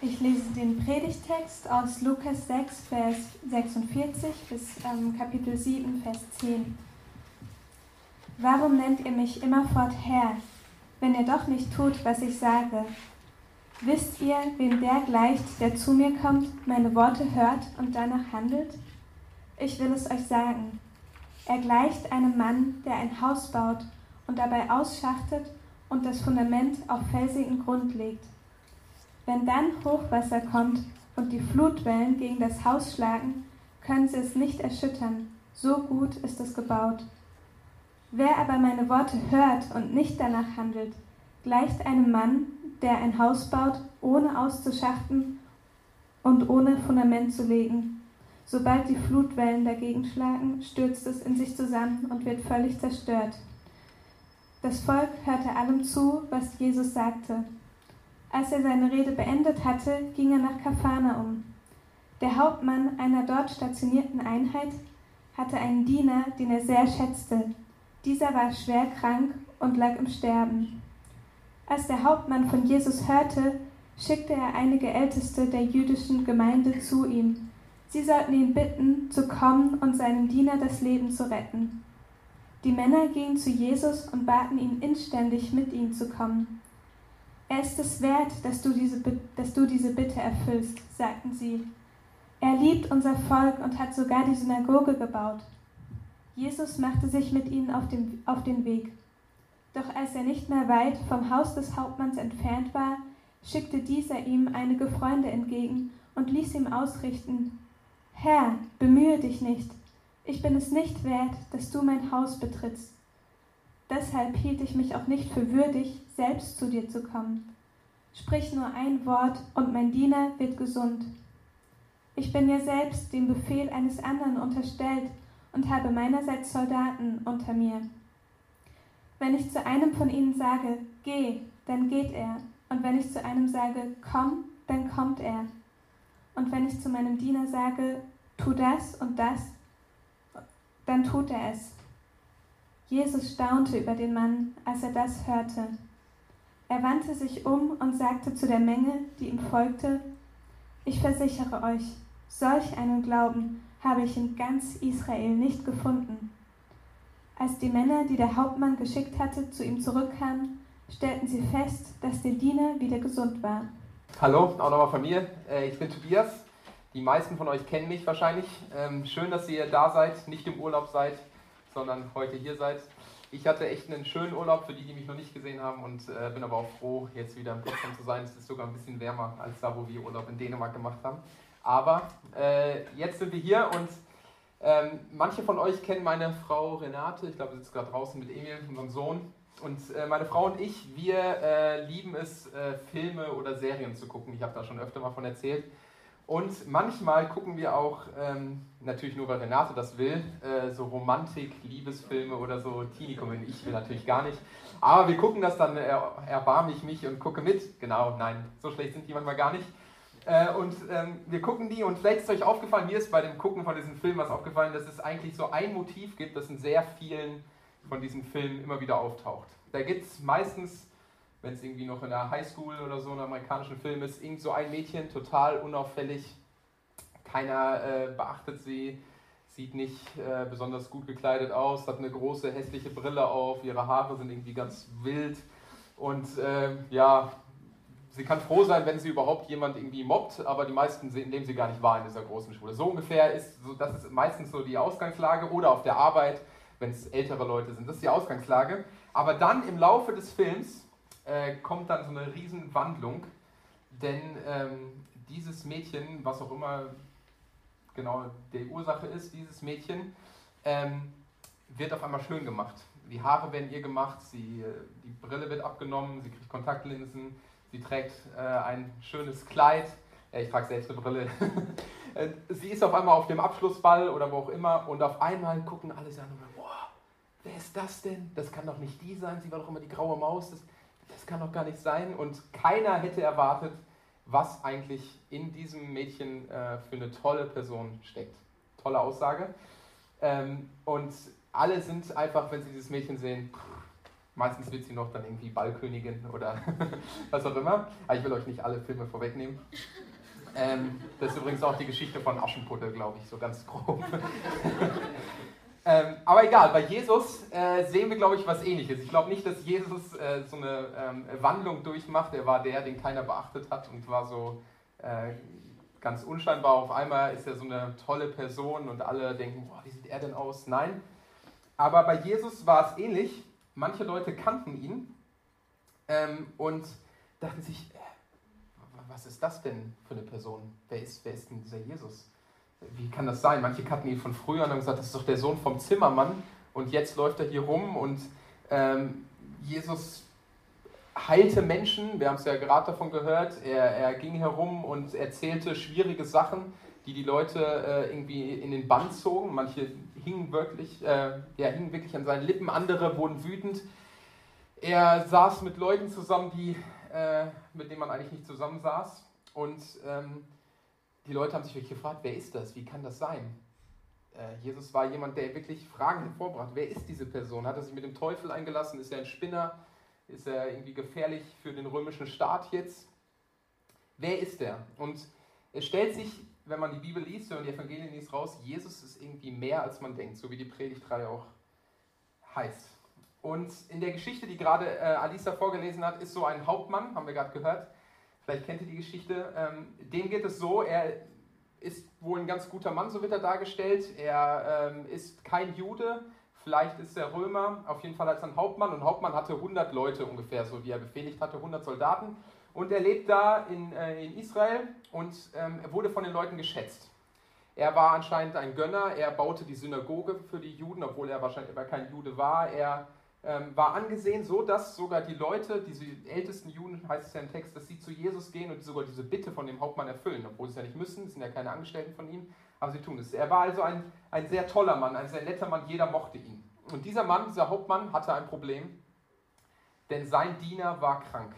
Ich lese den Predigtext aus Lukas 6, Vers 46 bis ähm, Kapitel 7, Vers 10. Warum nennt ihr mich immerfort Herr, wenn ihr doch nicht tut, was ich sage? Wisst ihr, wem der gleicht, der zu mir kommt, meine Worte hört und danach handelt? Ich will es euch sagen. Er gleicht einem Mann, der ein Haus baut und dabei ausschachtet und das Fundament auf felsigen Grund legt. Wenn dann Hochwasser kommt und die Flutwellen gegen das Haus schlagen, können sie es nicht erschüttern, so gut ist es gebaut. Wer aber meine Worte hört und nicht danach handelt, gleicht einem Mann, der ein Haus baut, ohne auszuschachten und ohne Fundament zu legen. Sobald die Flutwellen dagegen schlagen, stürzt es in sich zusammen und wird völlig zerstört. Das Volk hörte allem zu, was Jesus sagte. Als er seine Rede beendet hatte, ging er nach Kapharnaum. Der Hauptmann einer dort stationierten Einheit hatte einen Diener, den er sehr schätzte. Dieser war schwer krank und lag im Sterben. Als der Hauptmann von Jesus hörte, schickte er einige Älteste der jüdischen Gemeinde zu ihm. Sie sollten ihn bitten, zu kommen und seinem Diener das Leben zu retten. Die Männer gingen zu Jesus und baten ihn inständig, mit ihnen zu kommen. Er ist es wert, dass du diese, dass du diese Bitte erfüllst, sagten sie. Er liebt unser Volk und hat sogar die Synagoge gebaut. Jesus machte sich mit ihnen auf den, auf den Weg. Doch als er nicht mehr weit vom Haus des Hauptmanns entfernt war, schickte dieser ihm einige Freunde entgegen und ließ ihm ausrichten Herr, bemühe dich nicht, ich bin es nicht wert, dass du mein Haus betrittst. Deshalb hielt ich mich auch nicht für würdig, selbst zu dir zu kommen. Sprich nur ein Wort, und mein Diener wird gesund. Ich bin ja selbst dem Befehl eines anderen unterstellt und habe meinerseits Soldaten unter mir. Wenn ich zu einem von ihnen sage, geh, dann geht er. Und wenn ich zu einem sage, komm, dann kommt er. Und wenn ich zu meinem Diener sage, tu das und das, dann tut er es. Jesus staunte über den Mann, als er das hörte. Er wandte sich um und sagte zu der Menge, die ihm folgte, Ich versichere euch, solch einen Glauben habe ich in ganz Israel nicht gefunden. Als die Männer, die der Hauptmann geschickt hatte, zu ihm zurückkamen, stellten sie fest, dass der Diener wieder gesund war. Hallo, auch nochmal von mir. Äh, ich bin Tobias. Die meisten von euch kennen mich wahrscheinlich. Ähm, schön, dass ihr da seid, nicht im Urlaub seid, sondern heute hier seid. Ich hatte echt einen schönen Urlaub für die, die mich noch nicht gesehen haben und äh, bin aber auch froh, jetzt wieder in Potsdam zu sein. Es ist sogar ein bisschen wärmer als da, wo wir Urlaub in Dänemark gemacht haben. Aber äh, jetzt sind wir hier und ähm, manche von euch kennen meine Frau Renate, ich glaube, sie sitzt gerade draußen mit Emil, unserem Sohn. Und äh, meine Frau und ich, wir äh, lieben es, äh, Filme oder Serien zu gucken. Ich habe da schon öfter mal von erzählt. Und manchmal gucken wir auch, ähm, natürlich nur weil Renate das will, äh, so Romantik, Liebesfilme oder so Teenie-Komödien. Ich will natürlich gar nicht. Aber wir gucken das dann, er, erbarme ich mich und gucke mit. Genau, nein, so schlecht sind die manchmal gar nicht. Äh, und ähm, wir gucken die und vielleicht ist euch aufgefallen, mir ist bei dem Gucken von diesem Film was aufgefallen, dass es eigentlich so ein Motiv gibt, das in sehr vielen von diesen Filmen immer wieder auftaucht. Da gibt es meistens, wenn es irgendwie noch in der Highschool oder so ein amerikanischen Film ist, irgend so ein Mädchen, total unauffällig, keiner äh, beachtet sie, sieht nicht äh, besonders gut gekleidet aus, hat eine große hässliche Brille auf, ihre Haare sind irgendwie ganz wild und äh, ja, sie kann froh sein, wenn sie überhaupt jemand irgendwie mobbt, aber die meisten nehmen sie gar nicht wahr in dieser großen Schule. So ungefähr ist, so, das ist meistens so die Ausgangslage oder auf der Arbeit, wenn es ältere Leute sind. Das ist die Ausgangslage. Aber dann im Laufe des Films äh, kommt dann so eine Riesenwandlung, denn ähm, dieses Mädchen, was auch immer genau die Ursache ist, dieses Mädchen, ähm, wird auf einmal schön gemacht. Die Haare werden ihr gemacht, sie, äh, die Brille wird abgenommen, sie kriegt Kontaktlinsen, Sie trägt äh, ein schönes Kleid. Ja, ich trage selbst eine Brille. Äh, sie ist auf einmal auf dem Abschlussball oder wo auch immer und auf einmal gucken alle an und boah, wer ist das denn? Das kann doch nicht die sein. Sie war doch immer die graue Maus. Das, das kann doch gar nicht sein. Und keiner hätte erwartet, was eigentlich in diesem Mädchen äh, für eine tolle Person steckt. Tolle Aussage. Ähm, und alle sind einfach, wenn sie dieses Mädchen sehen, Meistens wird sie noch dann irgendwie Ballkönigin oder was auch immer. Aber ich will euch nicht alle Filme vorwegnehmen. Ähm, das ist übrigens auch die Geschichte von Aschenputtel, glaube ich, so ganz grob. ähm, aber egal, bei Jesus äh, sehen wir, glaube ich, was ähnliches. Ich glaube nicht, dass Jesus äh, so eine ähm, Wandlung durchmacht. Er war der, den keiner beachtet hat und war so äh, ganz unscheinbar. Auf einmal ist er so eine tolle Person und alle denken, boah, wie sieht er denn aus? Nein. Aber bei Jesus war es ähnlich. Manche Leute kannten ihn ähm, und dachten sich, äh, was ist das denn für eine Person? Wer ist, wer ist denn dieser Jesus? Wie kann das sein? Manche kannten ihn von früher und haben gesagt, das ist doch der Sohn vom Zimmermann und jetzt läuft er hier rum und ähm, Jesus heilte Menschen, wir haben es ja gerade davon gehört, er, er ging herum und erzählte schwierige Sachen, die die Leute äh, irgendwie in den Bann zogen. Manche hingen wirklich, äh, ja, hingen wirklich an seinen Lippen, andere wurden wütend. Er saß mit Leuten zusammen, die, äh, mit denen man eigentlich nicht zusammensaß. Und ähm, die Leute haben sich wirklich gefragt, wer ist das? Wie kann das sein? Äh, Jesus war jemand, der wirklich Fragen hervorbracht. Wer ist diese Person? Hat er sich mit dem Teufel eingelassen? Ist er ein Spinner? Ist er irgendwie gefährlich für den römischen Staat jetzt? Wer ist er? Und es stellt sich, wenn man die Bibel liest und die Evangelien liest, raus, Jesus ist irgendwie mehr, als man denkt, so wie die Predigtreihe auch heißt. Und in der Geschichte, die gerade äh, Alisa vorgelesen hat, ist so ein Hauptmann, haben wir gerade gehört. Vielleicht kennt ihr die Geschichte. Ähm, dem geht es so, er ist wohl ein ganz guter Mann, so wird er dargestellt. Er ähm, ist kein Jude, vielleicht ist er Römer, auf jeden Fall als ein Hauptmann. Und Hauptmann hatte 100 Leute ungefähr, so wie er befehligt hatte, 100 Soldaten. Und er lebt da in, äh, in Israel und ähm, er wurde von den Leuten geschätzt. Er war anscheinend ein Gönner, er baute die Synagoge für die Juden, obwohl er wahrscheinlich aber kein Jude war. Er ähm, war angesehen so, dass sogar die Leute, diese ältesten Juden, heißt es ja im Text, dass sie zu Jesus gehen und sogar diese Bitte von dem Hauptmann erfüllen, obwohl sie es ja nicht müssen, es sind ja keine Angestellten von ihm, aber sie tun es. Er war also ein, ein sehr toller Mann, ein sehr netter Mann, jeder mochte ihn. Und dieser Mann, dieser Hauptmann, hatte ein Problem, denn sein Diener war krank.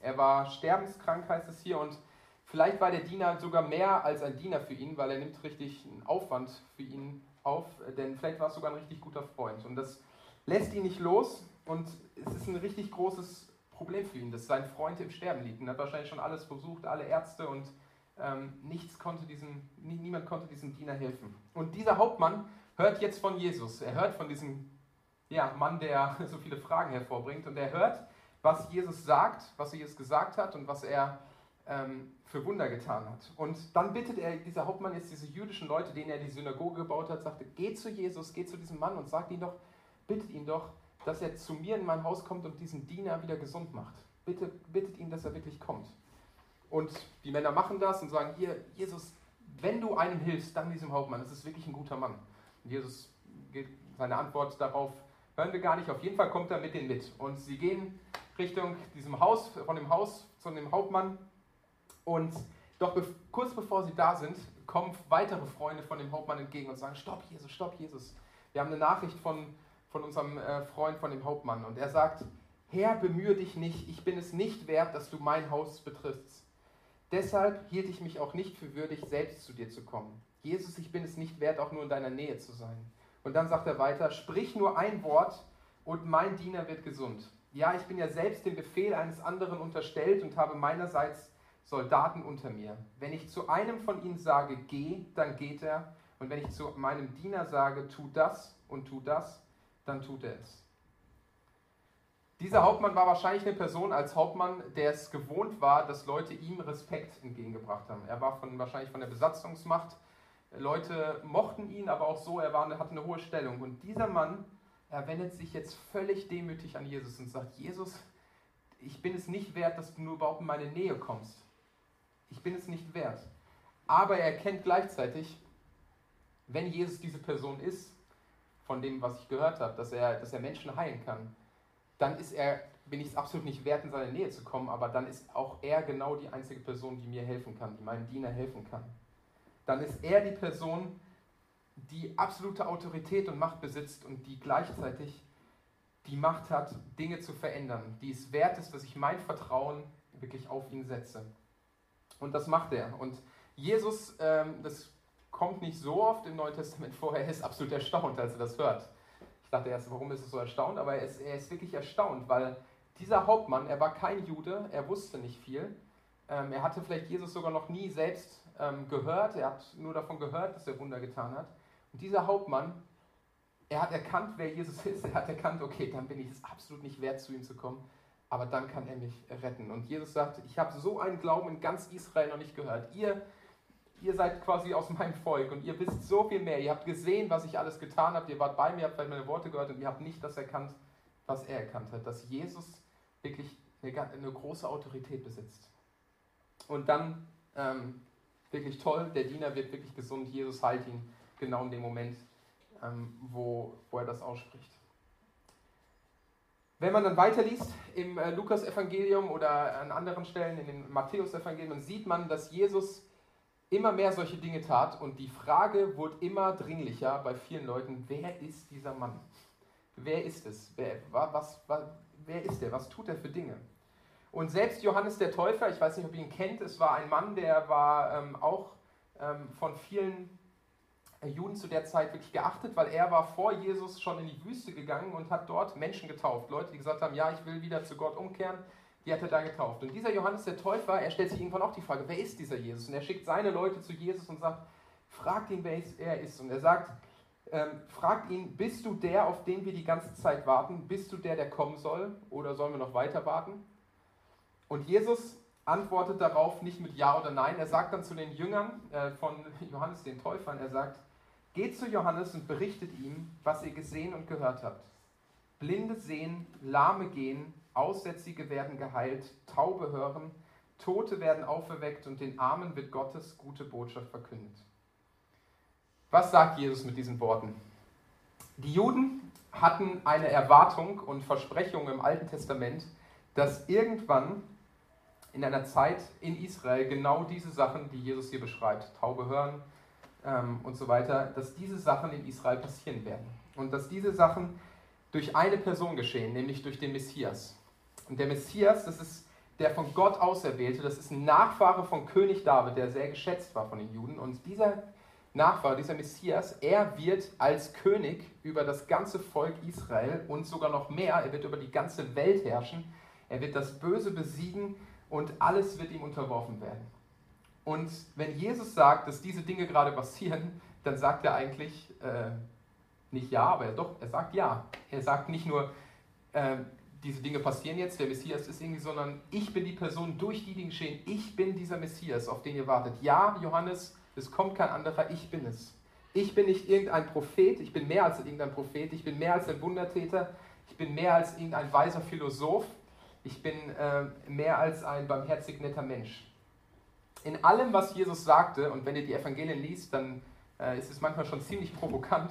Er war sterbenskrank, heißt es hier, und vielleicht war der Diener sogar mehr als ein Diener für ihn, weil er nimmt richtig einen Aufwand für ihn auf, denn vielleicht war es sogar ein richtig guter Freund. Und das lässt ihn nicht los und es ist ein richtig großes Problem für ihn, dass sein Freund im Sterben liegt. Er hat wahrscheinlich schon alles versucht, alle Ärzte und ähm, nichts konnte diesem, niemand konnte diesem Diener helfen. Und dieser Hauptmann hört jetzt von Jesus. Er hört von diesem ja, Mann, der so viele Fragen hervorbringt. Und er hört, was Jesus sagt, was Jesus gesagt hat und was er ähm, für Wunder getan hat. Und dann bittet er, dieser Hauptmann jetzt diese jüdischen Leute, denen er die Synagoge gebaut hat, sagte, geh zu Jesus, geh zu diesem Mann und sag ihm doch, bittet ihn doch, dass er zu mir in mein Haus kommt und diesen Diener wieder gesund macht. Bitte, bittet ihn, dass er wirklich kommt. Und die Männer machen das und sagen, hier, Jesus, wenn du einem hilfst, dann diesem Hauptmann, das ist wirklich ein guter Mann. Und Jesus geht seine Antwort darauf, hören wir gar nicht, auf jeden Fall kommt er mit denen mit. Und sie gehen Richtung diesem Haus, von dem Haus zu dem Hauptmann. Und doch be kurz bevor sie da sind, kommen weitere Freunde von dem Hauptmann entgegen und sagen, stopp Jesus, stopp Jesus. Wir haben eine Nachricht von von unserem äh, Freund, von dem Hauptmann. Und er sagt, Herr, bemühe dich nicht, ich bin es nicht wert, dass du mein Haus betrittst. Deshalb hielt ich mich auch nicht für würdig, selbst zu dir zu kommen. Jesus, ich bin es nicht wert, auch nur in deiner Nähe zu sein. Und dann sagt er weiter, sprich nur ein Wort und mein Diener wird gesund. Ja, ich bin ja selbst dem Befehl eines anderen unterstellt und habe meinerseits Soldaten unter mir. Wenn ich zu einem von ihnen sage, geh, dann geht er. Und wenn ich zu meinem Diener sage, tu das und tu das, dann tut er es. Dieser Hauptmann war wahrscheinlich eine Person als Hauptmann, der es gewohnt war, dass Leute ihm Respekt entgegengebracht haben. Er war von, wahrscheinlich von der Besatzungsmacht. Leute mochten ihn, aber auch so, er war, hatte eine hohe Stellung. Und dieser Mann, er wendet sich jetzt völlig demütig an Jesus und sagt, Jesus, ich bin es nicht wert, dass du nur überhaupt in meine Nähe kommst. Ich bin es nicht wert. Aber er erkennt gleichzeitig, wenn Jesus diese Person ist, von dem, was ich gehört habe, dass er, dass er Menschen heilen kann, dann ist er, bin ich es absolut nicht wert, in seine Nähe zu kommen, aber dann ist auch er genau die einzige Person, die mir helfen kann, die meinem Diener helfen kann. Dann ist er die Person, die absolute Autorität und Macht besitzt und die gleichzeitig die Macht hat, Dinge zu verändern, die es wert ist, dass ich mein Vertrauen wirklich auf ihn setze. Und das macht er. Und Jesus, ähm, das kommt nicht so oft im Neuen Testament vor. Er ist absolut erstaunt, als er das hört. Ich dachte erst, warum ist er so erstaunt? Aber er ist, er ist wirklich erstaunt, weil dieser Hauptmann, er war kein Jude, er wusste nicht viel. Ähm, er hatte vielleicht Jesus sogar noch nie selbst ähm, gehört, er hat nur davon gehört, dass er Wunder getan hat. Und dieser Hauptmann, er hat erkannt, wer Jesus ist. Er hat erkannt, okay, dann bin ich es absolut nicht wert, zu ihm zu kommen. Aber dann kann er mich retten. Und Jesus sagt, ich habe so einen Glauben in ganz Israel noch nicht gehört. Ihr, ihr seid quasi aus meinem Volk und ihr wisst so viel mehr. Ihr habt gesehen, was ich alles getan habe. Ihr wart bei mir, habt vielleicht meine Worte gehört und ihr habt nicht das erkannt, was er erkannt hat. Dass Jesus wirklich eine, eine große Autorität besitzt. Und dann, ähm, wirklich toll, der Diener wird wirklich gesund. Jesus heilt ihn genau in dem Moment, ähm, wo, wo er das ausspricht. Wenn man dann weiterliest im äh, Lukas-Evangelium oder an anderen Stellen in den Matthäus-Evangelium, sieht man, dass Jesus immer mehr solche Dinge tat und die Frage wurde immer dringlicher bei vielen Leuten, wer ist dieser Mann? Wer ist es? Wer, was, was, wer ist er? Was tut er für Dinge? Und selbst Johannes der Täufer, ich weiß nicht, ob ihr ihn kennt, es war ein Mann, der war ähm, auch ähm, von vielen Juden zu der Zeit wirklich geachtet, weil er war vor Jesus schon in die Wüste gegangen und hat dort Menschen getauft. Leute, die gesagt haben, ja, ich will wieder zu Gott umkehren, die hat er da getauft. Und dieser Johannes der Täufer, er stellt sich irgendwann auch die Frage, wer ist dieser Jesus? Und er schickt seine Leute zu Jesus und sagt, fragt ihn, wer er ist. Und er sagt, ähm, fragt ihn, bist du der, auf den wir die ganze Zeit warten? Bist du der, der kommen soll? Oder sollen wir noch weiter warten? Und Jesus antwortet darauf nicht mit Ja oder Nein. Er sagt dann zu den Jüngern äh, von Johannes den Täufern, er sagt, Geht zu Johannes und berichtet ihm, was ihr gesehen und gehört habt. Blinde sehen, Lahme gehen, Aussätzige werden geheilt, Taube hören, Tote werden auferweckt und den Armen wird Gottes gute Botschaft verkündet. Was sagt Jesus mit diesen Worten? Die Juden hatten eine Erwartung und Versprechung im Alten Testament, dass irgendwann in einer Zeit in Israel genau diese Sachen, die Jesus hier beschreibt, Taube hören, ähm, und so weiter, dass diese Sachen in Israel passieren werden. Und dass diese Sachen durch eine Person geschehen, nämlich durch den Messias. Und der Messias, das ist der von Gott auserwählte, das ist ein Nachfahre von König David, der sehr geschätzt war von den Juden. Und dieser Nachfahre, dieser Messias, er wird als König über das ganze Volk Israel und sogar noch mehr, er wird über die ganze Welt herrschen. Er wird das Böse besiegen und alles wird ihm unterworfen werden. Und wenn Jesus sagt, dass diese Dinge gerade passieren, dann sagt er eigentlich äh, nicht ja, aber er, doch, er sagt ja. Er sagt nicht nur, äh, diese Dinge passieren jetzt, der Messias ist irgendwie, sondern ich bin die Person, durch die Dinge geschehen. Ich bin dieser Messias, auf den ihr wartet. Ja, Johannes, es kommt kein anderer, ich bin es. Ich bin nicht irgendein Prophet, ich bin mehr als irgendein Prophet, ich bin mehr als ein Wundertäter, ich bin mehr als irgendein weiser Philosoph, ich bin äh, mehr als ein barmherzig netter Mensch in allem, was Jesus sagte, und wenn ihr die Evangelien liest, dann äh, ist es manchmal schon ziemlich provokant,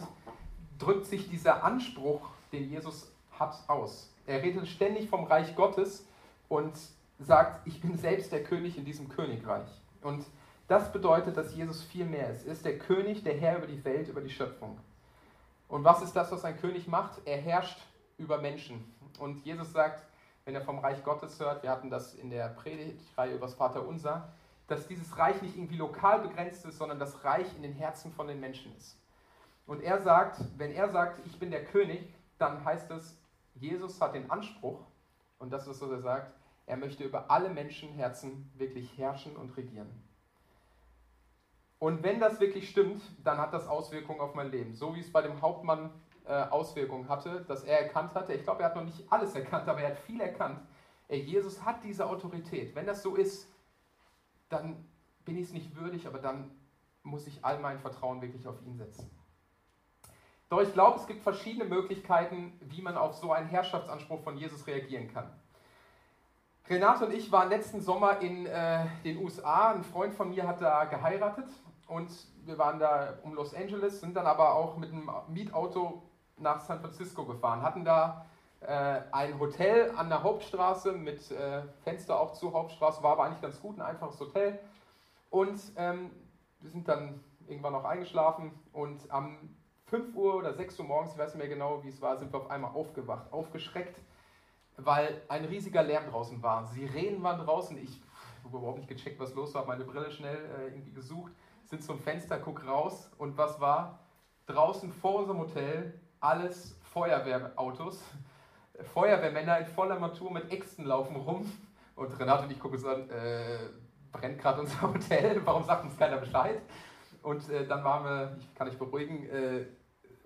drückt sich dieser Anspruch, den Jesus hat, aus. Er redet ständig vom Reich Gottes und sagt, ich bin selbst der König in diesem Königreich. Und das bedeutet, dass Jesus viel mehr ist. Er ist der König, der Herr über die Welt, über die Schöpfung. Und was ist das, was ein König macht? Er herrscht über Menschen. Und Jesus sagt, wenn er vom Reich Gottes hört, wir hatten das in der Predigtreihe über das Vaterunser, dass dieses Reich nicht irgendwie lokal begrenzt ist, sondern das Reich in den Herzen von den Menschen ist. Und er sagt, wenn er sagt, ich bin der König, dann heißt es, Jesus hat den Anspruch, und das ist, was er sagt, er möchte über alle Menschenherzen wirklich herrschen und regieren. Und wenn das wirklich stimmt, dann hat das Auswirkungen auf mein Leben. So wie es bei dem Hauptmann äh, Auswirkungen hatte, dass er erkannt hatte. Ich glaube, er hat noch nicht alles erkannt, aber er hat viel erkannt. Ey, Jesus hat diese Autorität. Wenn das so ist, dann bin ich es nicht würdig, aber dann muss ich all mein Vertrauen wirklich auf ihn setzen. Doch ich glaube, es gibt verschiedene Möglichkeiten, wie man auf so einen Herrschaftsanspruch von Jesus reagieren kann. Renate und ich waren letzten Sommer in äh, den USA. Ein Freund von mir hat da geheiratet und wir waren da um Los Angeles, sind dann aber auch mit einem Mietauto nach San Francisco gefahren, hatten da äh, ein Hotel an der Hauptstraße mit äh, Fenster auch zur Hauptstraße, war aber eigentlich ganz gut, ein einfaches Hotel. Und ähm, wir sind dann irgendwann noch eingeschlafen und am 5 Uhr oder 6 Uhr morgens, ich weiß nicht mehr genau, wie es war, sind wir auf einmal aufgewacht, aufgeschreckt, weil ein riesiger Lärm draußen war. Sirenen waren draußen, ich habe überhaupt nicht gecheckt, was los war, meine Brille schnell äh, irgendwie gesucht, sind zum Fenster, guck raus und was war? Draußen vor unserem Hotel alles Feuerwehrautos. Feuerwehrmänner in voller Montur mit Äxten laufen rum. Und Renate und ich gucken uns an, äh, brennt gerade unser Hotel, warum sagt uns keiner Bescheid? Und äh, dann waren wir, ich kann euch beruhigen, äh,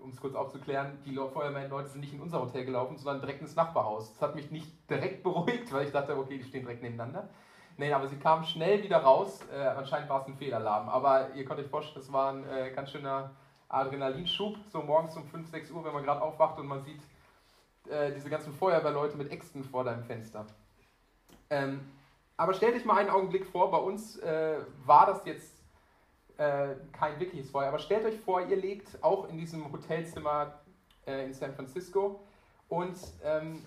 um es kurz aufzuklären, die Feuerwehrleute sind nicht in unser Hotel gelaufen, sondern direkt ins Nachbarhaus. Das hat mich nicht direkt beruhigt, weil ich dachte, okay, die stehen direkt nebeneinander. Nein, aber sie kamen schnell wieder raus. Äh, anscheinend war es ein Fehlalarm. Aber ihr könnt euch vorstellen, das war ein äh, ganz schöner Adrenalinschub. So morgens um 5, 6 Uhr, wenn man gerade aufwacht und man sieht äh, diese ganzen Feuerwehrleute mit Äxten vor deinem Fenster. Ähm, aber stellt euch mal einen Augenblick vor, bei uns äh, war das jetzt äh, kein wirkliches Feuer, aber stellt euch vor, ihr legt auch in diesem Hotelzimmer äh, in San Francisco und ähm,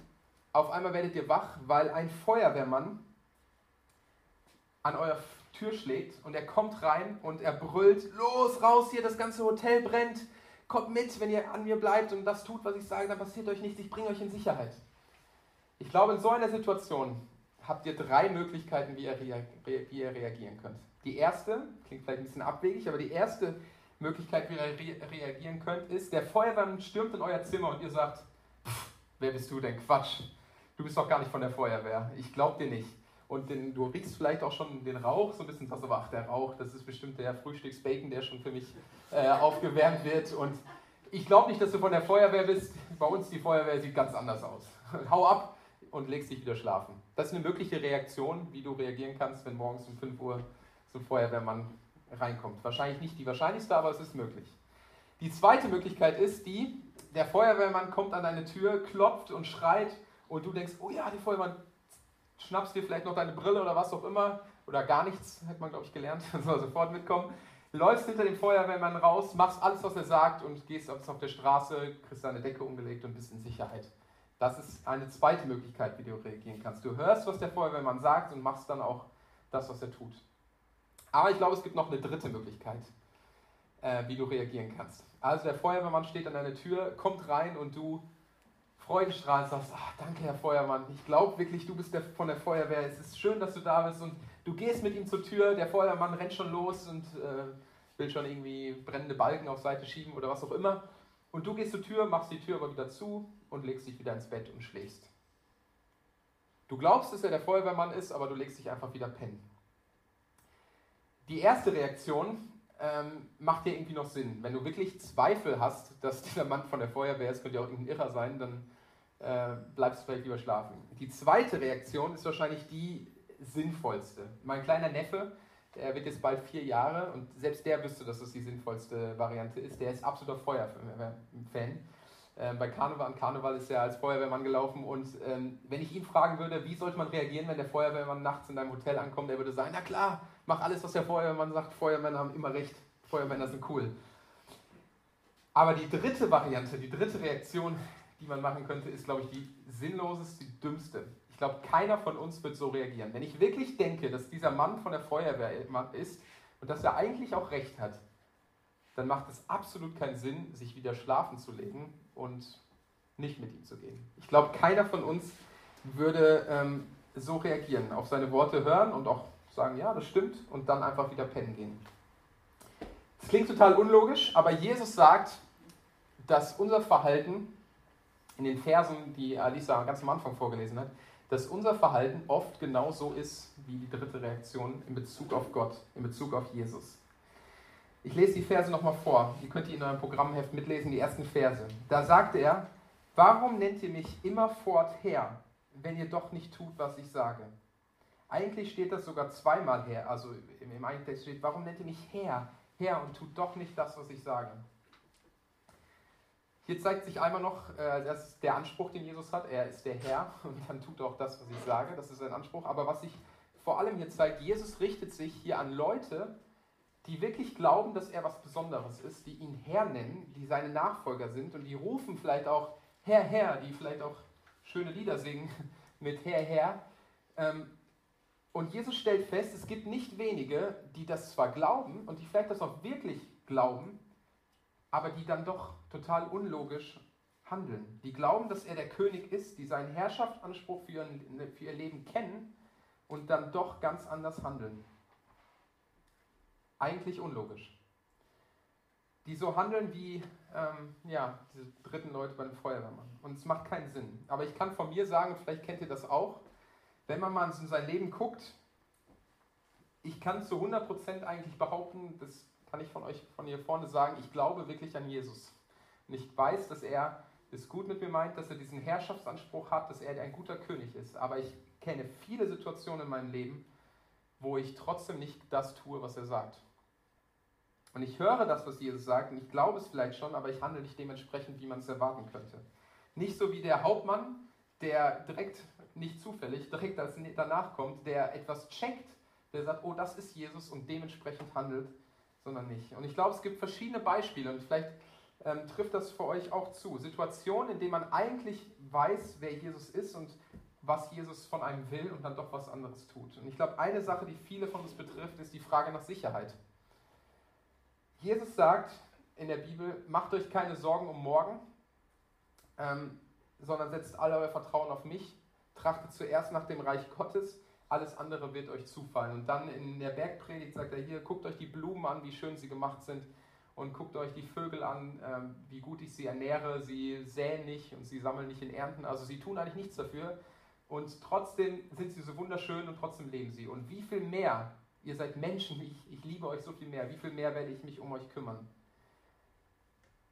auf einmal werdet ihr wach, weil ein Feuerwehrmann an eurer Tür schlägt und er kommt rein und er brüllt, los, raus hier, das ganze Hotel brennt, kommt mit, wenn ihr an mir bleibt und das tut, was ich sage, dann passiert euch nichts, ich bringe euch in Sicherheit. Ich glaube, in so einer Situation habt ihr drei Möglichkeiten, wie ihr, wie ihr reagieren könnt. Die erste, klingt vielleicht ein bisschen abwegig, aber die erste Möglichkeit, wie ihr reagieren könnt, ist, der Feuerwehrmann stürmt in euer Zimmer und ihr sagt, wer bist du denn? Quatsch, du bist doch gar nicht von der Feuerwehr, ich glaub dir nicht. Und den, du riechst vielleicht auch schon den Rauch, so ein bisschen sagst aber, ach, der Rauch, das ist bestimmt der Frühstücksbacon, der schon für mich äh, aufgewärmt wird. Und ich glaube nicht, dass du von der Feuerwehr bist. Bei uns die Feuerwehr sieht ganz anders aus. Hau ab und legst dich wieder schlafen. Das ist eine mögliche Reaktion, wie du reagieren kannst, wenn morgens um 5 Uhr so ein Feuerwehrmann reinkommt. Wahrscheinlich nicht die wahrscheinlichste, aber es ist möglich. Die zweite Möglichkeit ist die, der Feuerwehrmann kommt an deine Tür, klopft und schreit und du denkst, oh ja, die Feuerwehrmann, schnappst dir vielleicht noch deine Brille oder was auch immer oder gar nichts, hat man glaube ich gelernt, soll sofort mitkommen. Läufst hinter dem Feuerwehrmann raus, machst alles, was er sagt und gehst auf der Straße, kriegst deine Decke umgelegt und bist in Sicherheit. Das ist eine zweite Möglichkeit, wie du reagieren kannst. Du hörst, was der Feuerwehrmann sagt und machst dann auch das, was er tut. Aber ich glaube, es gibt noch eine dritte Möglichkeit, äh, wie du reagieren kannst. Also der Feuerwehrmann steht an deiner Tür, kommt rein und du freudestrahlend sagst, ach, danke Herr Feuermann, ich glaube wirklich, du bist der, von der Feuerwehr, es ist schön, dass du da bist und du gehst mit ihm zur Tür, der Feuermann rennt schon los und äh, will schon irgendwie brennende Balken auf Seite schieben oder was auch immer. Und du gehst zur Tür, machst die Tür aber wieder zu und legst dich wieder ins Bett und schläfst. Du glaubst, dass er der Feuerwehrmann ist, aber du legst dich einfach wieder pennen. Die erste Reaktion ähm, macht dir irgendwie noch Sinn. Wenn du wirklich Zweifel hast, dass dieser Mann von der Feuerwehr ist, könnte ja auch irgendein Irrer sein, dann äh, bleibst du vielleicht lieber schlafen. Die zweite Reaktion ist wahrscheinlich die sinnvollste. Mein kleiner Neffe, der wird jetzt bald vier Jahre und selbst der wüsste, dass das die sinnvollste Variante ist. Der ist absoluter Feuerwehr-Fan. Ähm, bei Karneval, an Karneval ist er als Feuerwehrmann gelaufen und ähm, wenn ich ihn fragen würde, wie sollte man reagieren, wenn der Feuerwehrmann nachts in deinem Hotel ankommt, er würde sagen, na klar, mach alles, was der Feuerwehrmann sagt, Feuermänner haben immer recht, Feuermänner sind cool. Aber die dritte Variante, die dritte Reaktion, die man machen könnte, ist, glaube ich, die sinnloseste, die dümmste. Ich glaube, keiner von uns wird so reagieren. Wenn ich wirklich denke, dass dieser Mann von der Feuerwehr ist und dass er eigentlich auch recht hat, dann macht es absolut keinen Sinn, sich wieder schlafen zu legen und nicht mit ihm zu gehen. Ich glaube, keiner von uns würde ähm, so reagieren, auf seine Worte hören und auch sagen, ja, das stimmt, und dann einfach wieder pennen gehen. Das klingt total unlogisch, aber Jesus sagt, dass unser Verhalten in den Versen, die Alisa ganz am Anfang vorgelesen hat, dass unser Verhalten oft genauso ist wie die dritte Reaktion in Bezug auf Gott, in Bezug auf Jesus. Ich lese die Verse nochmal vor. Die könnt ihr in eurem Programmheft mitlesen, die ersten Verse. Da sagt er, warum nennt ihr mich immerfort Herr, wenn ihr doch nicht tut, was ich sage? Eigentlich steht das sogar zweimal her. Also im, im eigentlichen Text steht, warum nennt ihr mich Herr, Herr und tut doch nicht das, was ich sage? Hier zeigt sich einmal noch, äh, ist der Anspruch, den Jesus hat. Er ist der Herr und dann tut auch das, was ich sage. Das ist sein Anspruch. Aber was sich vor allem hier zeigt, Jesus richtet sich hier an Leute, die wirklich glauben, dass er was Besonderes ist, die ihn Herr nennen, die seine Nachfolger sind und die rufen vielleicht auch Herr, Herr, die vielleicht auch schöne Lieder singen mit Herr, Herr. Ähm, und Jesus stellt fest, es gibt nicht wenige, die das zwar glauben und die vielleicht das auch wirklich glauben, aber die dann doch total unlogisch handeln. Die glauben, dass er der König ist, die seinen Herrschaftsanspruch für ihr, Leben kennen und dann doch ganz anders handeln. Eigentlich unlogisch. die so handeln wie ähm, ja, diese dritten Leute beim Feuerwehrmann. Und es macht keinen Sinn. Aber ich kann von mir sagen, vielleicht kennt ihr das auch, wenn man mal in sein Leben guckt, ich kann zu 100% eigentlich behaupten, das kann ich von euch von hier vorne sagen, ich glaube wirklich an Jesus. Und ich weiß, dass er es gut mit mir meint, dass er diesen Herrschaftsanspruch hat, dass er ein guter König ist. Aber ich kenne viele Situationen in meinem Leben, wo ich trotzdem nicht das tue, was er sagt. Und ich höre das, was Jesus sagt, und ich glaube es vielleicht schon, aber ich handle nicht dementsprechend, wie man es erwarten könnte. Nicht so wie der Hauptmann, der direkt, nicht zufällig, direkt danach kommt, der etwas checkt, der sagt, oh, das ist Jesus und dementsprechend handelt, sondern nicht. Und ich glaube, es gibt verschiedene Beispiele und vielleicht ähm, trifft das für euch auch zu. Situationen, in denen man eigentlich weiß, wer Jesus ist und was Jesus von einem will und dann doch was anderes tut. Und ich glaube, eine Sache, die viele von uns betrifft, ist die Frage nach Sicherheit. Jesus sagt in der Bibel, macht euch keine Sorgen um morgen, ähm, sondern setzt alle euer Vertrauen auf mich, trachtet zuerst nach dem Reich Gottes, alles andere wird euch zufallen. Und dann in der Bergpredigt sagt er hier, guckt euch die Blumen an, wie schön sie gemacht sind und guckt euch die Vögel an, ähm, wie gut ich sie ernähre. Sie säen nicht und sie sammeln nicht in Ernten, also sie tun eigentlich nichts dafür. Und trotzdem sind sie so wunderschön und trotzdem leben sie. Und wie viel mehr Ihr seid Menschen, ich, ich liebe euch so viel mehr. Wie viel mehr werde ich mich um euch kümmern?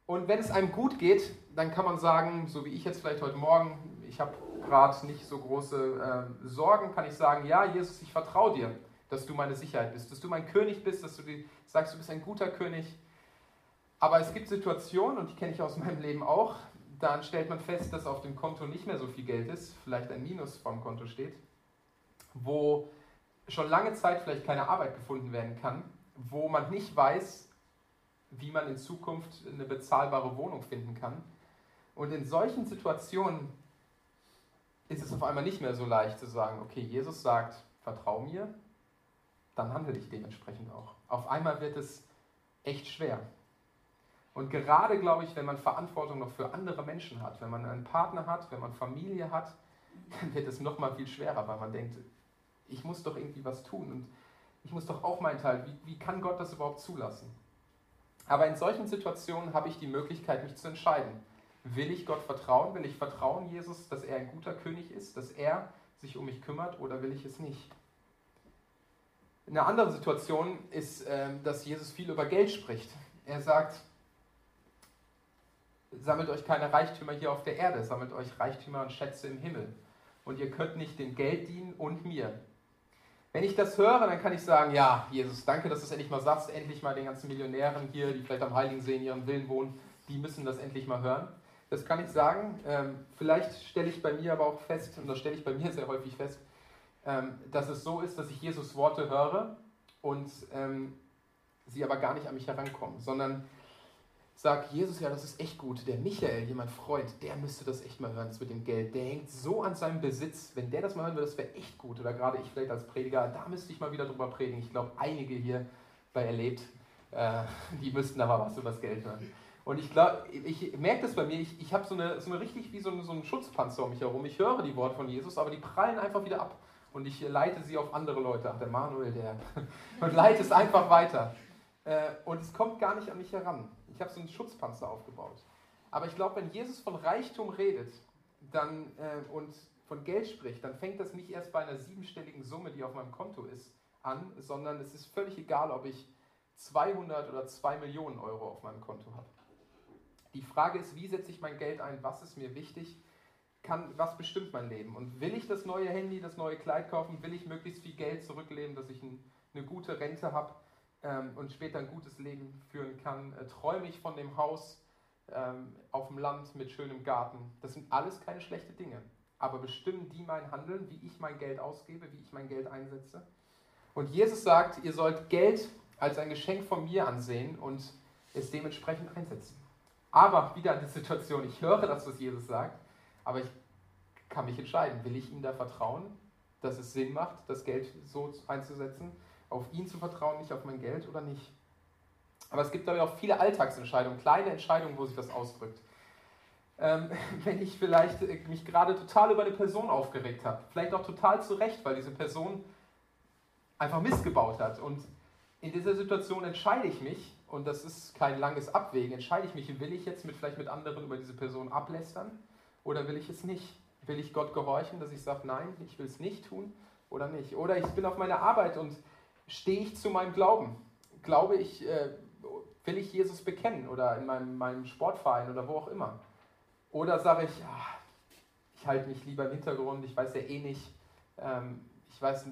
Und wenn es einem gut geht, dann kann man sagen, so wie ich jetzt vielleicht heute Morgen, ich habe gerade nicht so große äh, Sorgen, kann ich sagen, ja, Jesus, ich vertraue dir, dass du meine Sicherheit bist, dass du mein König bist, dass du die, sagst, du bist ein guter König. Aber es gibt Situationen, und die kenne ich aus meinem Leben auch, dann stellt man fest, dass auf dem Konto nicht mehr so viel Geld ist, vielleicht ein Minus vom Konto steht, wo schon lange Zeit vielleicht keine Arbeit gefunden werden kann, wo man nicht weiß, wie man in Zukunft eine bezahlbare Wohnung finden kann. Und in solchen Situationen ist es auf einmal nicht mehr so leicht zu sagen, okay, Jesus sagt, vertrau mir, dann handle ich dementsprechend auch. Auf einmal wird es echt schwer. Und gerade, glaube ich, wenn man Verantwortung noch für andere Menschen hat, wenn man einen Partner hat, wenn man Familie hat, dann wird es noch mal viel schwerer, weil man denkt, ich muss doch irgendwie was tun und ich muss doch auch meinen Teil, wie, wie kann Gott das überhaupt zulassen? Aber in solchen Situationen habe ich die Möglichkeit, mich zu entscheiden. Will ich Gott vertrauen? Will ich vertrauen, Jesus, dass er ein guter König ist, dass er sich um mich kümmert oder will ich es nicht? Eine andere Situation ist, ähm, dass Jesus viel über Geld spricht. Er sagt, sammelt euch keine Reichtümer hier auf der Erde, sammelt euch Reichtümer und Schätze im Himmel. Und ihr könnt nicht dem Geld dienen und mir. Wenn ich das höre, dann kann ich sagen, ja, Jesus, danke, dass du es endlich mal sagst, endlich mal den ganzen Millionären hier, die vielleicht am Heiligen See in ihren Willen wohnen, die müssen das endlich mal hören. Das kann ich sagen. Ähm, vielleicht stelle ich bei mir aber auch fest, und das stelle ich bei mir sehr häufig fest, ähm, dass es so ist, dass ich Jesus Worte höre und ähm, sie aber gar nicht an mich herankommen, sondern sagt Jesus, ja, das ist echt gut. Der Michael, mein Freund, der müsste das echt mal hören, das mit dem Geld. Der hängt so an seinem Besitz. Wenn der das mal hören würde, das wäre echt gut. Oder gerade ich vielleicht als Prediger, da müsste ich mal wieder drüber predigen. Ich glaube, einige hier bei Erlebt, äh, die müssten aber was über das Geld hören. Und ich glaube, ich merke das bei mir, ich, ich habe so eine, so eine richtig wie so, eine, so einen Schutzpanzer um mich herum. Ich höre die Worte von Jesus, aber die prallen einfach wieder ab. Und ich leite sie auf andere Leute. Ach, der Manuel, der. Und leite es einfach weiter. Äh, und es kommt gar nicht an mich heran. Ich habe so einen Schutzpanzer aufgebaut. Aber ich glaube, wenn Jesus von Reichtum redet dann, äh, und von Geld spricht, dann fängt das nicht erst bei einer siebenstelligen Summe, die auf meinem Konto ist, an, sondern es ist völlig egal, ob ich 200 oder 2 Millionen Euro auf meinem Konto habe. Die Frage ist, wie setze ich mein Geld ein? Was ist mir wichtig? Kann, was bestimmt mein Leben? Und will ich das neue Handy, das neue Kleid kaufen? Will ich möglichst viel Geld zurückleben, dass ich ein, eine gute Rente habe? Ähm, und später ein gutes Leben führen kann. Äh, träume ich von dem Haus ähm, auf dem Land mit schönem Garten. Das sind alles keine schlechten Dinge. Aber bestimmen die mein Handeln, wie ich mein Geld ausgebe, wie ich mein Geld einsetze. Und Jesus sagt, ihr sollt Geld als ein Geschenk von mir ansehen und es dementsprechend einsetzen. Aber wieder die Situation, ich höre das, was Jesus sagt, aber ich kann mich entscheiden, will ich ihm da vertrauen, dass es Sinn macht, das Geld so einzusetzen auf ihn zu vertrauen, nicht auf mein Geld oder nicht. Aber es gibt dabei auch viele Alltagsentscheidungen, kleine Entscheidungen, wo sich das ausdrückt. Ähm, wenn ich vielleicht äh, mich gerade total über eine Person aufgeregt habe, vielleicht auch total zu Recht, weil diese Person einfach missgebaut hat und in dieser Situation entscheide ich mich, und das ist kein langes Abwägen, entscheide ich mich, will ich jetzt mit, vielleicht mit anderen über diese Person ablästern oder will ich es nicht? Will ich Gott gehorchen, dass ich sage, nein, ich will es nicht tun oder nicht? Oder ich bin auf meiner Arbeit und stehe ich zu meinem Glauben? Glaube ich, äh, will ich Jesus bekennen oder in meinem, meinem Sportverein oder wo auch immer? Oder sage ich, ach, ich halte mich lieber im Hintergrund, ich weiß ja eh nicht, ähm, ich weiß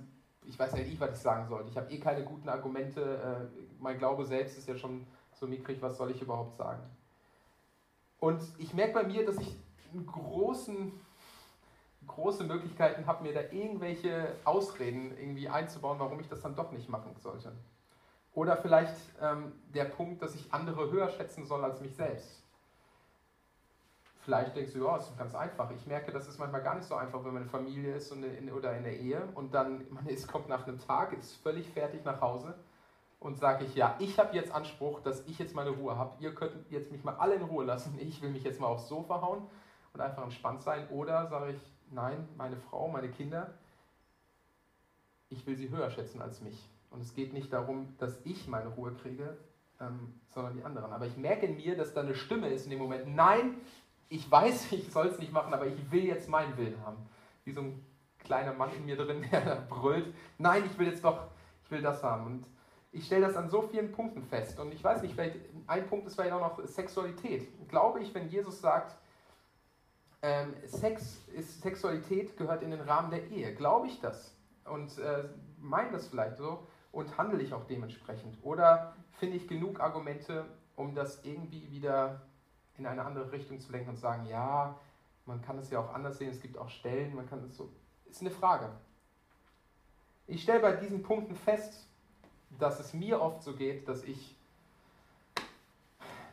ich weiß ja nicht, was ich sagen soll. Ich habe eh keine guten Argumente. Äh, mein Glaube selbst ist ja schon so mickrig, was soll ich überhaupt sagen? Und ich merke bei mir, dass ich großen, große Möglichkeiten habe, mir da irgendwelche Ausreden irgendwie einzubauen, warum ich das dann doch nicht machen sollte. Oder vielleicht ähm, der Punkt, dass ich andere höher schätzen soll als mich selbst. Vielleicht denkst du, ja, ist ganz einfach. Ich merke, das ist manchmal gar nicht so einfach, wenn man in der Familie ist und in, oder in der Ehe und dann, man ist, kommt nach einem Tag, ist völlig fertig nach Hause und sage ich, ja, ich habe jetzt Anspruch, dass ich jetzt meine Ruhe habe. Ihr könnt jetzt mich mal alle in Ruhe lassen. Ich will mich jetzt mal aufs Sofa hauen und einfach entspannt sein. Oder sage ich, nein, meine Frau, meine Kinder, ich will sie höher schätzen als mich. Und es geht nicht darum, dass ich meine Ruhe kriege, ähm, sondern die anderen. Aber ich merke in mir, dass da eine Stimme ist in dem Moment, nein, ich weiß, ich soll es nicht machen, aber ich will jetzt meinen Willen haben. Wie so ein kleiner Mann in mir drin, der da brüllt, nein, ich will jetzt doch, ich will das haben. Und ich stelle das an so vielen Punkten fest. Und ich weiß nicht, vielleicht ein Punkt ist vielleicht auch noch Sexualität. Glaube ich, wenn Jesus sagt, ähm, Sex ist, Sexualität gehört in den Rahmen der Ehe, glaube ich das? Und äh, meine das vielleicht so und handle ich auch dementsprechend? Oder finde ich genug Argumente, um das irgendwie wieder in eine andere Richtung zu lenken und sagen, ja, man kann es ja auch anders sehen, es gibt auch Stellen, man kann es so. Ist eine Frage. Ich stelle bei diesen Punkten fest, dass es mir oft so geht, dass ich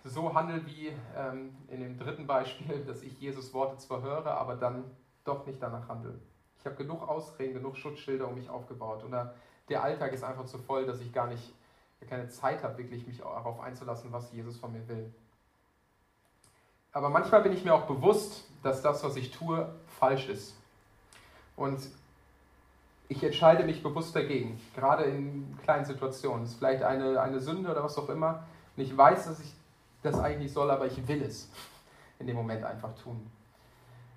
so handle wie ähm, in dem dritten Beispiel, dass ich Jesus Worte zwar höre, aber dann doch nicht danach handle. Ich habe genug Ausreden, genug Schutzschilder um mich aufgebaut. Oder der Alltag ist einfach zu voll, dass ich gar nicht keine Zeit habe, wirklich mich darauf einzulassen, was Jesus von mir will. Aber manchmal bin ich mir auch bewusst, dass das, was ich tue, falsch ist. Und ich entscheide mich bewusst dagegen, gerade in kleinen Situationen. Es ist vielleicht eine, eine Sünde oder was auch immer. Und ich weiß, dass ich das eigentlich soll, aber ich will es in dem Moment einfach tun.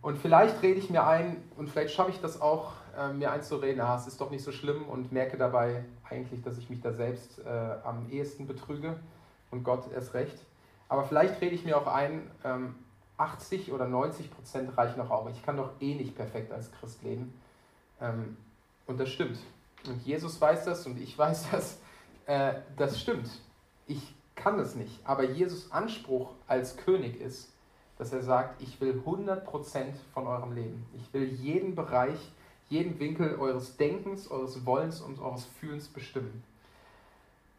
Und vielleicht rede ich mir ein, und vielleicht schaffe ich das auch, äh, mir einzureden, ah, es ist doch nicht so schlimm und merke dabei eigentlich, dass ich mich da selbst äh, am ehesten betrüge und Gott erst recht. Aber vielleicht rede ich mir auch ein, ähm, 80 oder 90 Prozent reichen auch auch. Ich kann doch eh nicht perfekt als Christ leben. Ähm, und das stimmt. Und Jesus weiß das und ich weiß das. Äh, das stimmt. Ich kann es nicht. Aber Jesus Anspruch als König ist, dass er sagt, ich will 100% von eurem Leben. Ich will jeden Bereich, jeden Winkel eures Denkens, eures Wollens und eures Fühlens bestimmen.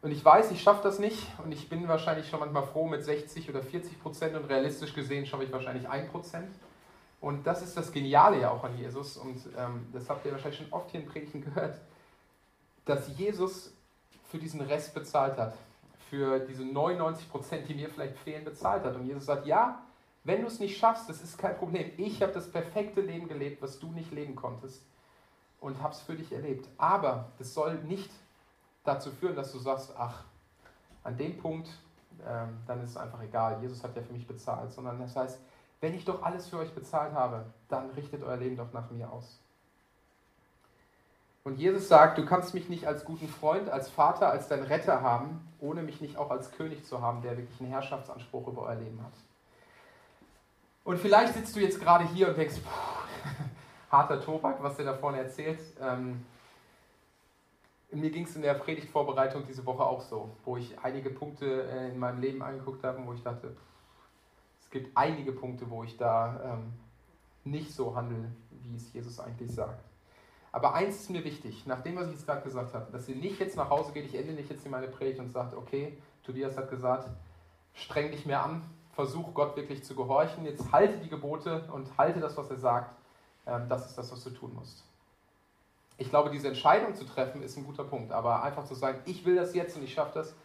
Und ich weiß, ich schaffe das nicht und ich bin wahrscheinlich schon manchmal froh mit 60 oder 40 Prozent und realistisch gesehen schaffe ich wahrscheinlich 1 Prozent. Und das ist das Geniale ja auch an Jesus und ähm, das habt ihr wahrscheinlich schon oft hier in Predigten gehört, dass Jesus für diesen Rest bezahlt hat, für diese 99 Prozent, die mir vielleicht fehlen, bezahlt hat. Und Jesus sagt, ja, wenn du es nicht schaffst, das ist kein Problem. Ich habe das perfekte Leben gelebt, was du nicht leben konntest und habe es für dich erlebt. Aber das soll nicht dazu führen, dass du sagst, ach, an dem Punkt, ähm, dann ist es einfach egal, Jesus hat ja für mich bezahlt, sondern das heißt, wenn ich doch alles für euch bezahlt habe, dann richtet euer Leben doch nach mir aus. Und Jesus sagt, du kannst mich nicht als guten Freund, als Vater, als dein Retter haben, ohne mich nicht auch als König zu haben, der wirklich einen Herrschaftsanspruch über euer Leben hat. Und vielleicht sitzt du jetzt gerade hier und denkst, puh, harter Tobak, was der da vorne erzählt. Ähm, mir ging es in der Predigtvorbereitung diese Woche auch so, wo ich einige Punkte äh, in meinem Leben angeguckt habe, wo ich dachte, es gibt einige Punkte, wo ich da ähm, nicht so handle, wie es Jesus eigentlich sagt. Aber eins ist mir wichtig, nach dem, was ich jetzt gerade gesagt habe, dass ihr nicht jetzt nach Hause geht, ich ende nicht jetzt in meine Predigt und sagt, okay, Tobias hat gesagt, streng dich mehr an, versuch Gott wirklich zu gehorchen, jetzt halte die Gebote und halte das, was er sagt, ähm, das ist das, was du tun musst ich glaube, diese Entscheidung zu treffen, ist ein guter Punkt. Aber einfach zu sagen, ich will das jetzt und ich schaffe das,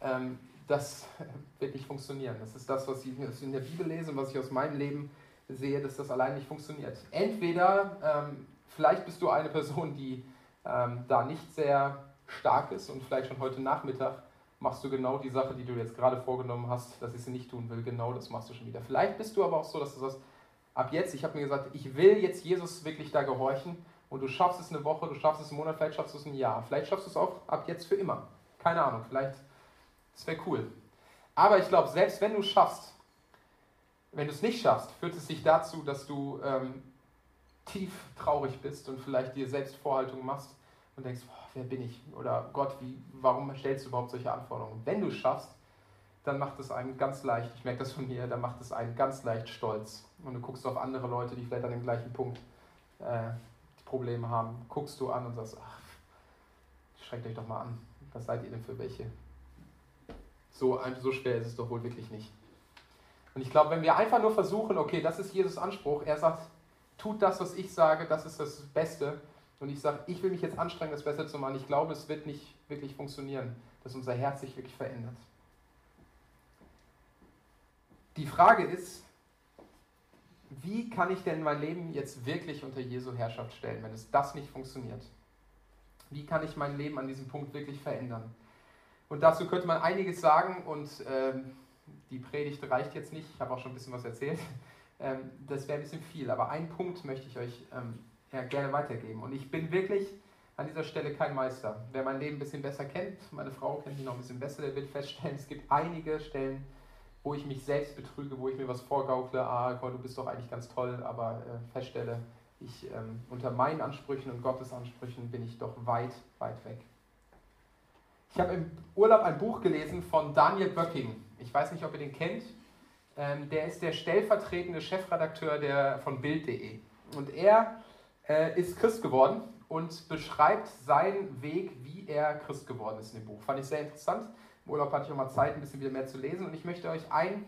ähm, das wird nicht funktionieren. Das ist das, was ich in der Bibel lese und was ich aus meinem Leben sehe, dass das allein nicht funktioniert. Entweder, ähm, vielleicht bist du eine Person, die ähm, da nicht sehr stark ist und vielleicht schon heute Nachmittag machst du genau die Sache, die du jetzt gerade vorgenommen hast, dass ich sie nicht tun will. Genau das machst du schon wieder. Vielleicht bist du aber auch so, dass du sagst, ab jetzt, ich habe mir gesagt, ich will jetzt Jesus wirklich da gehorchen und du schaffst es eine Woche, du schaffst es einen Monat, vielleicht schaffst du es ein Jahr, vielleicht schaffst du es auch ab jetzt für immer. Keine Ahnung, vielleicht, das wäre cool. Aber ich glaube, selbst wenn du es schaffst, wenn du es nicht schaffst, führt es dich dazu, dass du ähm, tief traurig bist und vielleicht dir selbst Vorhaltungen machst und denkst, boah, wer bin ich? Oder Gott, wie, warum stellst du überhaupt solche Anforderungen? Wenn du es schaffst, dann macht es einen ganz leicht, ich merke das von mir, dann macht es einen ganz leicht stolz. Und du guckst auf andere Leute, die vielleicht an dem gleichen Punkt äh, Probleme haben, guckst du an und sagst, ach, schreckt euch doch mal an. Was seid ihr denn für welche? So, so schwer ist es doch wohl wirklich nicht. Und ich glaube, wenn wir einfach nur versuchen, okay, das ist Jesus Anspruch, er sagt, tut das, was ich sage, das ist das Beste. Und ich sage, ich will mich jetzt anstrengen, das besser zu machen. Ich glaube, es wird nicht wirklich funktionieren, dass unser Herz sich wirklich verändert. Die Frage ist, wie kann ich denn mein Leben jetzt wirklich unter Jesu Herrschaft stellen, wenn es das nicht funktioniert? Wie kann ich mein Leben an diesem Punkt wirklich verändern? Und dazu könnte man einiges sagen und ähm, die Predigt reicht jetzt nicht, ich habe auch schon ein bisschen was erzählt. Ähm, das wäre ein bisschen viel, aber einen Punkt möchte ich euch ähm, ja, gerne weitergeben. Und ich bin wirklich an dieser Stelle kein Meister. Wer mein Leben ein bisschen besser kennt, meine Frau kennt mich noch ein bisschen besser, der wird feststellen, es gibt einige Stellen, wo ich mich selbst betrüge, wo ich mir was vorgaukle, ah, Gott, du bist doch eigentlich ganz toll, aber äh, feststelle, ich ähm, unter meinen Ansprüchen und Gottes Ansprüchen bin ich doch weit, weit weg. Ich habe im Urlaub ein Buch gelesen von Daniel Böcking. Ich weiß nicht, ob ihr den kennt. Ähm, der ist der stellvertretende Chefredakteur der, von Bild.de. Und er äh, ist Christ geworden und beschreibt seinen Weg, wie er Christ geworden ist in dem Buch. Fand ich sehr interessant. Im Urlaub hatte ich nochmal Zeit, ein bisschen wieder mehr zu lesen und ich möchte euch ein,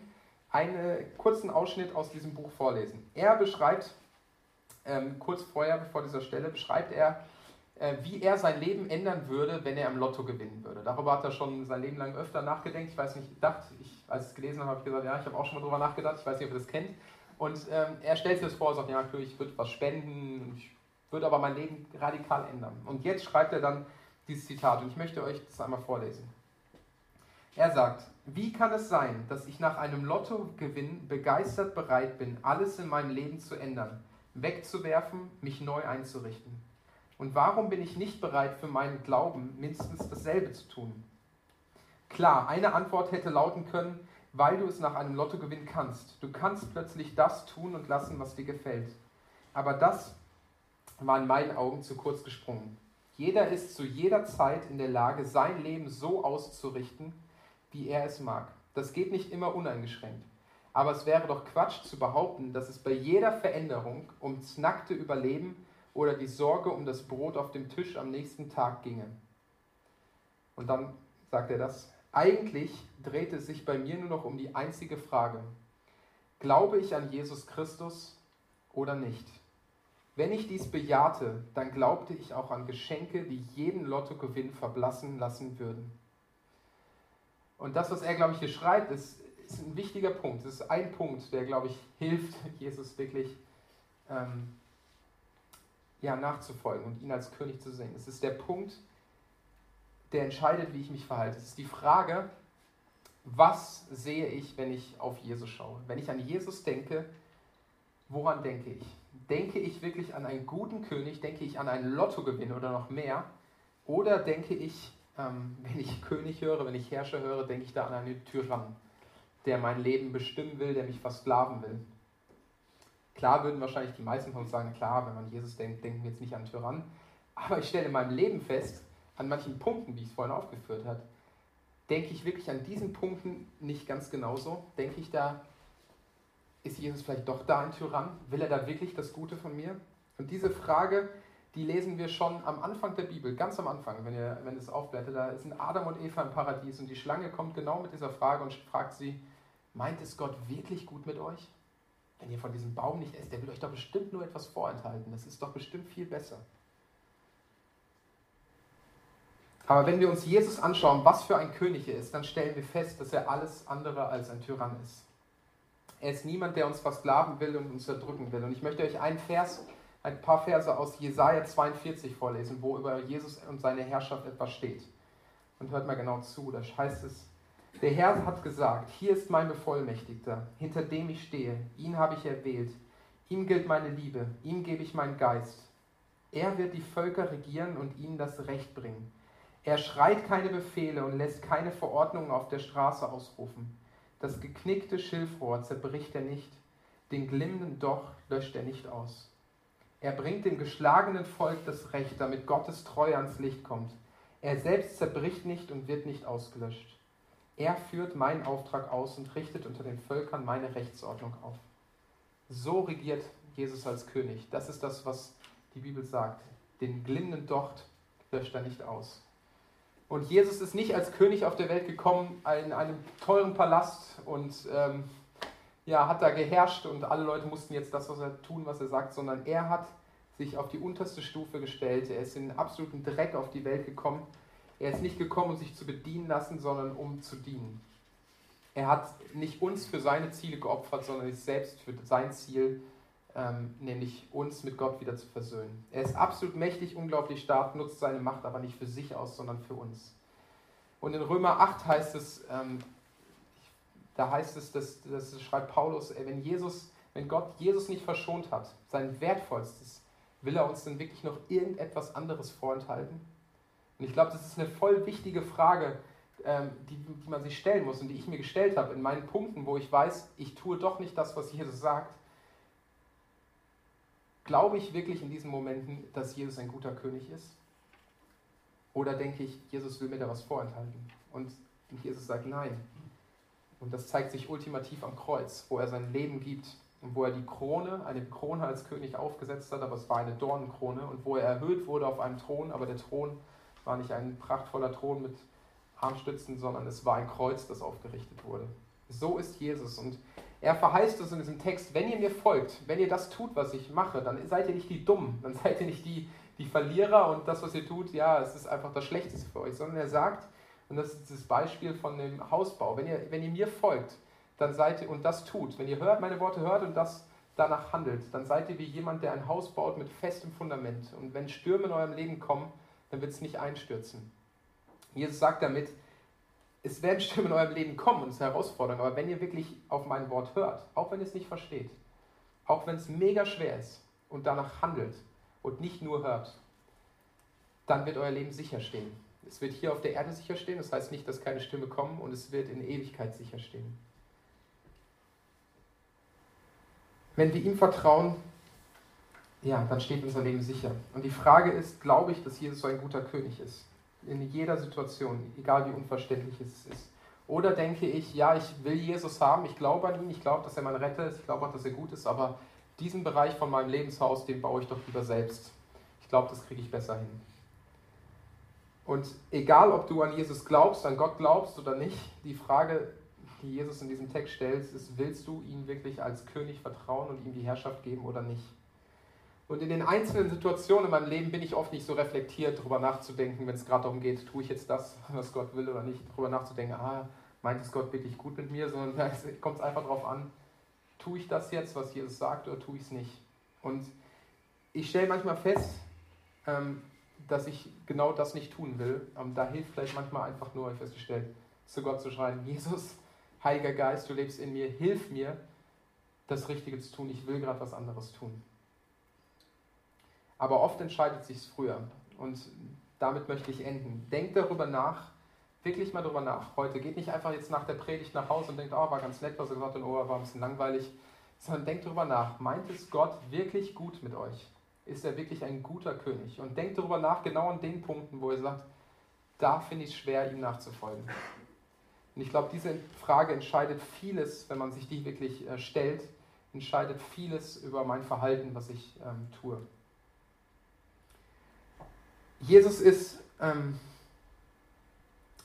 einen kurzen Ausschnitt aus diesem Buch vorlesen. Er beschreibt, ähm, kurz vorher, vor dieser Stelle, beschreibt er, äh, wie er sein Leben ändern würde, wenn er im Lotto gewinnen würde. Darüber hat er schon sein Leben lang öfter nachgedacht. Ich weiß nicht, gedacht, ich, als ich es gelesen habe, habe ich gesagt, ja, ich habe auch schon mal darüber nachgedacht. Ich weiß nicht, ob ihr das kennt. Und ähm, er stellt sich das vor, sagt, ja, natürlich, ich würde was spenden, ich würde aber mein Leben radikal ändern. Und jetzt schreibt er dann dieses Zitat und ich möchte euch das einmal vorlesen. Er sagt, wie kann es sein, dass ich nach einem Lottogewinn begeistert bereit bin, alles in meinem Leben zu ändern, wegzuwerfen, mich neu einzurichten? Und warum bin ich nicht bereit, für meinen Glauben mindestens dasselbe zu tun? Klar, eine Antwort hätte lauten können, weil du es nach einem Lottogewinn kannst. Du kannst plötzlich das tun und lassen, was dir gefällt. Aber das war in meinen Augen zu kurz gesprungen. Jeder ist zu jeder Zeit in der Lage, sein Leben so auszurichten, wie er es mag. Das geht nicht immer uneingeschränkt. Aber es wäre doch Quatsch zu behaupten, dass es bei jeder Veränderung ums nackte Überleben oder die Sorge um das Brot auf dem Tisch am nächsten Tag ginge. Und dann sagt er das. Eigentlich dreht es sich bei mir nur noch um die einzige Frage. Glaube ich an Jesus Christus oder nicht? Wenn ich dies bejahte, dann glaubte ich auch an Geschenke, die jeden Lottogewinn verblassen lassen würden. Und das, was er, glaube ich, hier schreibt, ist, ist ein wichtiger Punkt. Das ist ein Punkt, der, glaube ich, hilft, Jesus wirklich ähm, ja, nachzufolgen und ihn als König zu sehen. Es ist der Punkt, der entscheidet, wie ich mich verhalte. Es ist die Frage, was sehe ich, wenn ich auf Jesus schaue? Wenn ich an Jesus denke, woran denke ich? Denke ich wirklich an einen guten König? Denke ich an einen Lottogewinn oder noch mehr? Oder denke ich ähm, wenn ich König höre, wenn ich Herrscher höre, denke ich da an einen Tyrann, der mein Leben bestimmen will, der mich versklaven will. Klar würden wahrscheinlich die meisten von uns sagen, klar, wenn man Jesus denkt, denken wir jetzt nicht an Tyrann. Aber ich stelle in meinem Leben fest, an manchen Punkten, wie ich es vorhin aufgeführt habe, denke ich wirklich an diesen Punkten nicht ganz genauso. Denke ich da, ist Jesus vielleicht doch da ein Tyrann? Will er da wirklich das Gute von mir? Und diese Frage die lesen wir schon am Anfang der Bibel, ganz am Anfang, wenn ihr wenn es aufblättert. Da sind Adam und Eva im Paradies und die Schlange kommt genau mit dieser Frage und fragt sie: Meint es Gott wirklich gut mit euch? Wenn ihr von diesem Baum nicht esst, der will euch doch bestimmt nur etwas vorenthalten. Das ist doch bestimmt viel besser. Aber wenn wir uns Jesus anschauen, was für ein König er ist, dann stellen wir fest, dass er alles andere als ein Tyrann ist. Er ist niemand, der uns versklaven will und uns erdrücken will. Und ich möchte euch einen Vers ein paar Verse aus Jesaja 42 vorlesen, wo über Jesus und seine Herrschaft etwas steht. Und hört mal genau zu, da heißt es, der Herr hat gesagt, hier ist mein Bevollmächtigter, hinter dem ich stehe, ihn habe ich erwählt, ihm gilt meine Liebe, ihm gebe ich meinen Geist. Er wird die Völker regieren und ihnen das Recht bringen. Er schreit keine Befehle und lässt keine Verordnungen auf der Straße ausrufen. Das geknickte Schilfrohr zerbricht er nicht, den glimmenden Doch löscht er nicht aus. Er bringt dem geschlagenen Volk das Recht, damit Gottes Treue ans Licht kommt. Er selbst zerbricht nicht und wird nicht ausgelöscht. Er führt meinen Auftrag aus und richtet unter den Völkern meine Rechtsordnung auf. So regiert Jesus als König. Das ist das, was die Bibel sagt. Den glimmenden Docht löscht er nicht aus. Und Jesus ist nicht als König auf der Welt gekommen in einem teuren Palast und ähm, ja, hat da geherrscht und alle Leute mussten jetzt das, was er tun, was er sagt, sondern er hat sich auf die unterste Stufe gestellt. Er ist in absoluten Dreck auf die Welt gekommen. Er ist nicht gekommen, um sich zu bedienen lassen, sondern um zu dienen. Er hat nicht uns für seine Ziele geopfert, sondern sich selbst für sein Ziel, ähm, nämlich uns mit Gott wieder zu versöhnen. Er ist absolut mächtig, unglaublich stark, nutzt seine Macht aber nicht für sich aus, sondern für uns. Und in Römer 8 heißt es, ähm, da heißt es, dass, das schreibt Paulus, wenn Jesus, wenn Gott Jesus nicht verschont hat, sein Wertvollstes, will er uns denn wirklich noch irgendetwas anderes vorenthalten? Und ich glaube, das ist eine voll wichtige Frage, ähm, die, die man sich stellen muss und die ich mir gestellt habe in meinen Punkten, wo ich weiß, ich tue doch nicht das, was Jesus sagt. Glaube ich wirklich in diesen Momenten, dass Jesus ein guter König ist? Oder denke ich, Jesus will mir da was vorenthalten? Und Jesus sagt nein. Und das zeigt sich ultimativ am Kreuz, wo er sein Leben gibt und wo er die Krone, eine Krone als König aufgesetzt hat, aber es war eine Dornenkrone und wo er erhöht wurde auf einem Thron, aber der Thron war nicht ein prachtvoller Thron mit Armstützen, sondern es war ein Kreuz, das aufgerichtet wurde. So ist Jesus und er verheißt es in diesem Text, wenn ihr mir folgt, wenn ihr das tut, was ich mache, dann seid ihr nicht die Dummen, dann seid ihr nicht die, die Verlierer und das, was ihr tut, ja, es ist einfach das Schlechteste für euch, sondern er sagt, und das ist das Beispiel von dem Hausbau, wenn ihr, wenn ihr mir folgt, dann seid ihr und das tut, wenn ihr hört, meine Worte hört und das danach handelt, dann seid ihr wie jemand, der ein Haus baut mit festem Fundament. Und wenn Stürme in eurem Leben kommen, dann wird es nicht einstürzen. Jesus sagt damit, es werden Stürme in eurem Leben kommen und es ist eine Herausforderung, aber wenn ihr wirklich auf mein Wort hört, auch wenn ihr es nicht versteht, auch wenn es mega schwer ist und danach handelt und nicht nur hört, dann wird euer Leben sicher stehen. Es wird hier auf der Erde sicher stehen, das heißt nicht, dass keine Stürme kommen und es wird in Ewigkeit sicher stehen. Wenn wir ihm vertrauen, ja, dann steht unser Leben sicher. Und die Frage ist, glaube ich, dass Jesus so ein guter König ist? In jeder Situation, egal wie unverständlich es ist. Oder denke ich, ja, ich will Jesus haben, ich glaube an ihn, ich glaube, dass er mein Retter ist, ich glaube auch, dass er gut ist, aber diesen Bereich von meinem Lebenshaus, den baue ich doch lieber selbst. Ich glaube, das kriege ich besser hin. Und egal, ob du an Jesus glaubst, an Gott glaubst oder nicht, die Frage, die Jesus in diesem Text stellt, ist, willst du ihm wirklich als König vertrauen und ihm die Herrschaft geben oder nicht? Und in den einzelnen Situationen in meinem Leben bin ich oft nicht so reflektiert, darüber nachzudenken, wenn es gerade darum geht, tue ich jetzt das, was Gott will oder nicht, darüber nachzudenken, ah, meint es Gott wirklich gut mit mir, sondern da kommt es einfach darauf an, tue ich das jetzt, was Jesus sagt, oder tue ich es nicht? Und ich stelle manchmal fest, ähm, dass ich genau das nicht tun will. Ähm, da hilft vielleicht manchmal einfach nur, ich festgestellt, zu Gott zu schreien, Jesus, Heiliger Geist, du lebst in mir, hilf mir, das Richtige zu tun. Ich will gerade was anderes tun. Aber oft entscheidet sich früher. Und damit möchte ich enden. Denkt darüber nach, wirklich mal darüber nach. Heute geht nicht einfach jetzt nach der Predigt nach Hause und denkt, oh, war ganz nett, was er gesagt hat, oh, war ein bisschen langweilig, sondern denkt darüber nach. Meint es Gott wirklich gut mit euch? Ist er wirklich ein guter König? Und denkt darüber nach, genau an den Punkten, wo er sagt, da finde ich es schwer, ihm nachzufolgen. Und ich glaube, diese Frage entscheidet vieles, wenn man sich die wirklich äh, stellt, entscheidet vieles über mein Verhalten, was ich ähm, tue. Jesus ist ähm,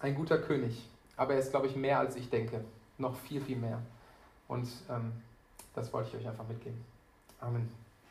ein guter König, aber er ist, glaube ich, mehr als ich denke. Noch viel, viel mehr. Und ähm, das wollte ich euch einfach mitgeben. Amen.